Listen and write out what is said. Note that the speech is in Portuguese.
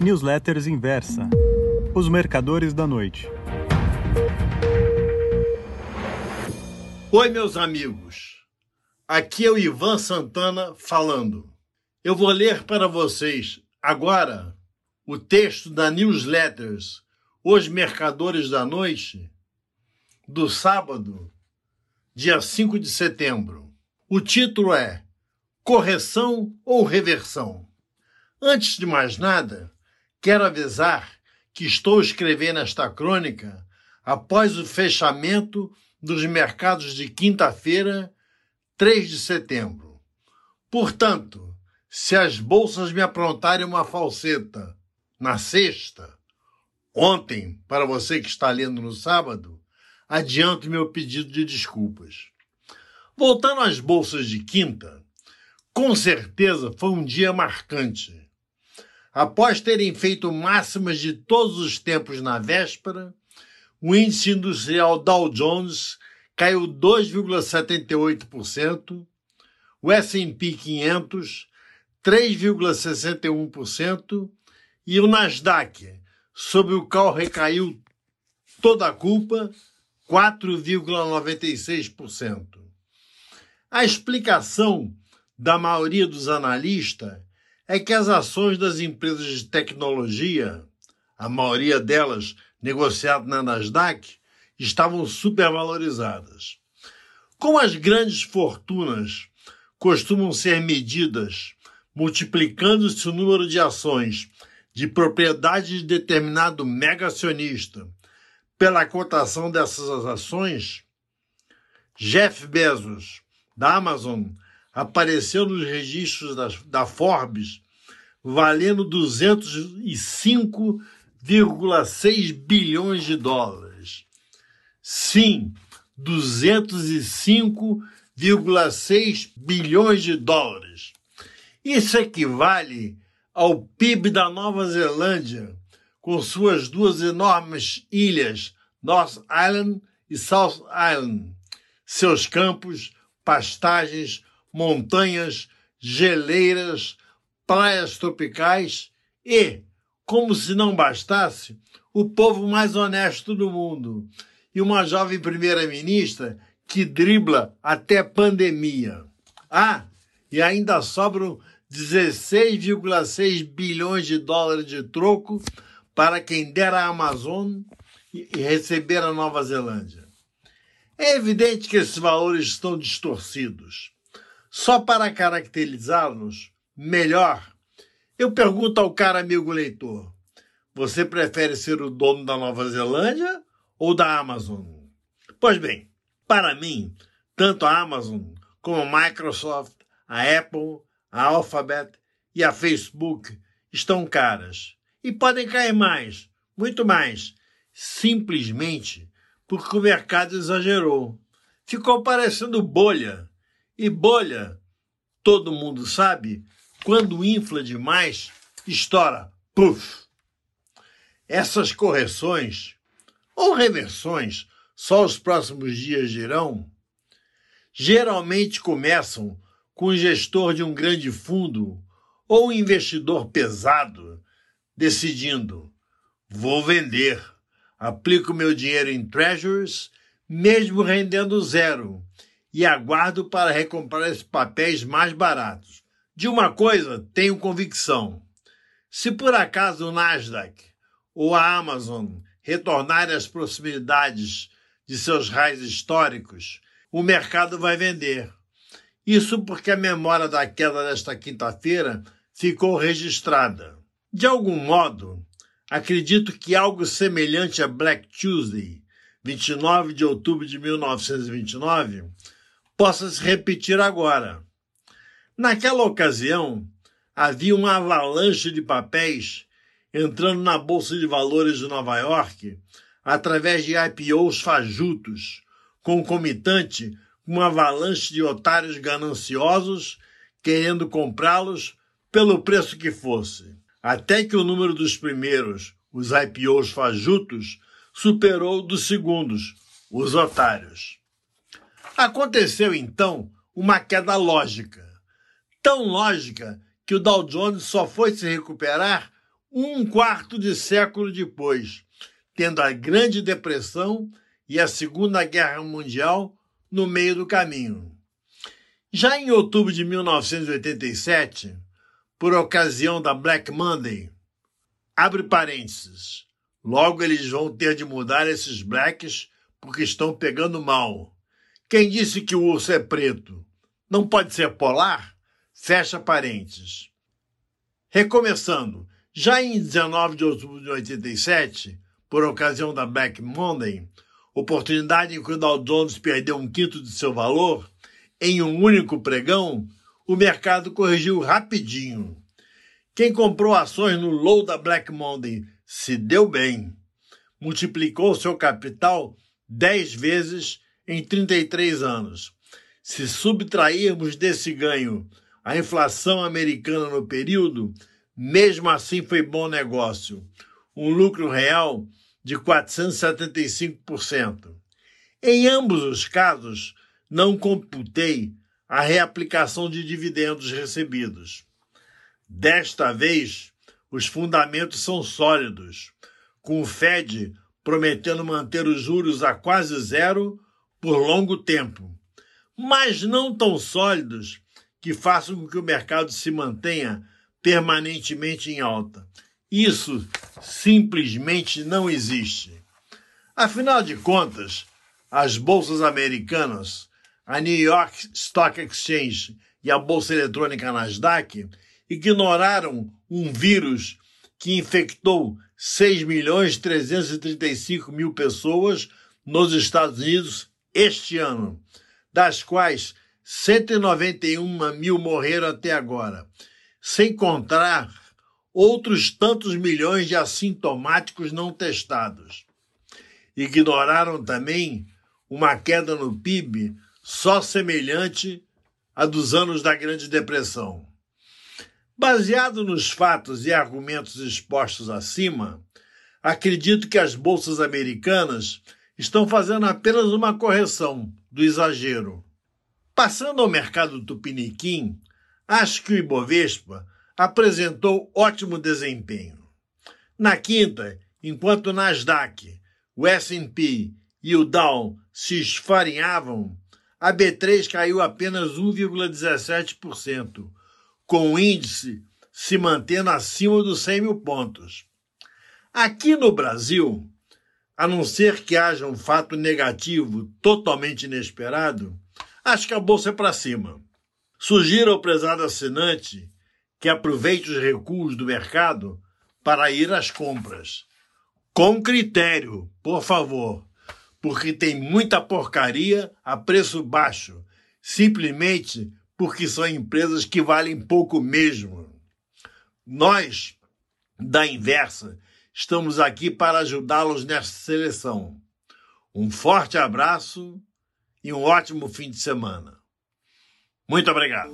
Newsletters Inversa Os Mercadores da Noite. Oi, meus amigos. Aqui é o Ivan Santana falando. Eu vou ler para vocês agora o texto da Newsletters Os Mercadores da Noite do sábado, dia 5 de setembro. O título é Correção ou Reversão? Antes de mais nada, quero avisar que estou escrevendo esta crônica após o fechamento dos mercados de quinta-feira, 3 de setembro. Portanto, se as bolsas me aprontarem uma falseta na sexta, ontem, para você que está lendo no sábado, adianto meu pedido de desculpas. Voltando às bolsas de quinta, com certeza foi um dia marcante. Após terem feito máximas de todos os tempos na véspera, o índice industrial Dow Jones caiu 2,78%, o S&P 500 3,61% e o Nasdaq, sobre o qual recaiu toda a culpa, 4,96%. A explicação da maioria dos analistas é que as ações das empresas de tecnologia, a maioria delas negociadas na Nasdaq, estavam supervalorizadas. Como as grandes fortunas costumam ser medidas multiplicando-se o número de ações de propriedade de determinado mega acionista pela cotação dessas ações, Jeff Bezos, da Amazon, apareceu nos registros da, da Forbes valendo 205,6 bilhões de dólares. Sim, 205,6 bilhões de dólares. Isso equivale ao PIB da Nova Zelândia, com suas duas enormes ilhas, North Island e South Island, seus campos, pastagens, montanhas, geleiras, praias tropicais e, como se não bastasse, o povo mais honesto do mundo e uma jovem primeira-ministra que dribla até pandemia. Ah, e ainda sobram 16,6 bilhões de dólares de troco para quem der a Amazon e receber a Nova Zelândia. É evidente que esses valores estão distorcidos. Só para caracterizá-los melhor, eu pergunto ao cara amigo leitor: você prefere ser o dono da Nova Zelândia ou da Amazon? Pois bem, para mim, tanto a Amazon como a Microsoft, a Apple, a Alphabet e a Facebook estão caras. E podem cair mais, muito mais, simplesmente porque o mercado exagerou. Ficou parecendo bolha e bolha, todo mundo sabe, quando infla demais, estoura. Puf! Essas correções ou reversões, só os próximos dias dirão, geralmente começam com o gestor de um grande fundo ou um investidor pesado decidindo: vou vender, aplico meu dinheiro em treasuries, mesmo rendendo zero, e aguardo para recomprar esses papéis mais baratos. De uma coisa tenho convicção: se por acaso o Nasdaq ou a Amazon retornarem às proximidades de seus raios históricos, o mercado vai vender. Isso porque a memória da queda desta quinta-feira ficou registrada. De algum modo, acredito que algo semelhante a Black Tuesday, 29 de outubro de 1929, possa se repetir agora. Naquela ocasião, havia uma avalanche de papéis entrando na Bolsa de Valores de Nova York através de IPOs fajutos, concomitante com uma avalanche de otários gananciosos querendo comprá-los pelo preço que fosse, até que o número dos primeiros, os IPOs fajutos, superou o dos segundos, os otários. Aconteceu então uma queda lógica, tão lógica que o Dow Jones só foi se recuperar um quarto de século depois, tendo a Grande Depressão e a Segunda Guerra Mundial no meio do caminho. Já em outubro de 1987, por ocasião da Black Monday, abre parênteses, logo eles vão ter de mudar esses blacks porque estão pegando mal. Quem disse que o urso é preto? Não pode ser polar? Fecha parênteses. Recomeçando, já em 19 de outubro de 87, por ocasião da Black Monday, oportunidade em que o Dow Jones perdeu um quinto de seu valor, em um único pregão, o mercado corrigiu rapidinho. Quem comprou ações no low da Black Monday se deu bem. Multiplicou seu capital 10 vezes em 33 anos. Se subtrairmos desse ganho a inflação americana no período, mesmo assim foi bom negócio. Um lucro real de 475%. Em ambos os casos, não computei a reaplicação de dividendos recebidos. Desta vez, os fundamentos são sólidos, com o Fed prometendo manter os juros a quase zero por longo tempo, mas não tão sólidos que façam com que o mercado se mantenha permanentemente em alta. Isso simplesmente não existe. Afinal de contas, as bolsas americanas, a New York Stock Exchange e a bolsa eletrônica Nasdaq ignoraram um vírus que infectou 6 milhões 335 mil pessoas nos Estados Unidos este ano, das quais 191 mil morreram até agora, sem contar outros tantos milhões de assintomáticos não testados. Ignoraram também uma queda no PIB só semelhante à dos anos da Grande Depressão. Baseado nos fatos e argumentos expostos acima, acredito que as bolsas americanas estão fazendo apenas uma correção do exagero. Passando ao mercado tupiniquim, acho que o Ibovespa apresentou ótimo desempenho. Na quinta, enquanto o Nasdaq, o S&P e o Dow se esfarinhavam, a B3 caiu apenas 1,17%, com o índice se mantendo acima dos 100 mil pontos. Aqui no Brasil, a não ser que haja um fato negativo totalmente inesperado, acho que a bolsa é para cima. Sugiro ao prezado assinante que aproveite os recuos do mercado para ir às compras. Com critério, por favor, porque tem muita porcaria a preço baixo, simplesmente porque são empresas que valem pouco mesmo. Nós, da inversa, Estamos aqui para ajudá-los nesta seleção. Um forte abraço e um ótimo fim de semana. Muito obrigado.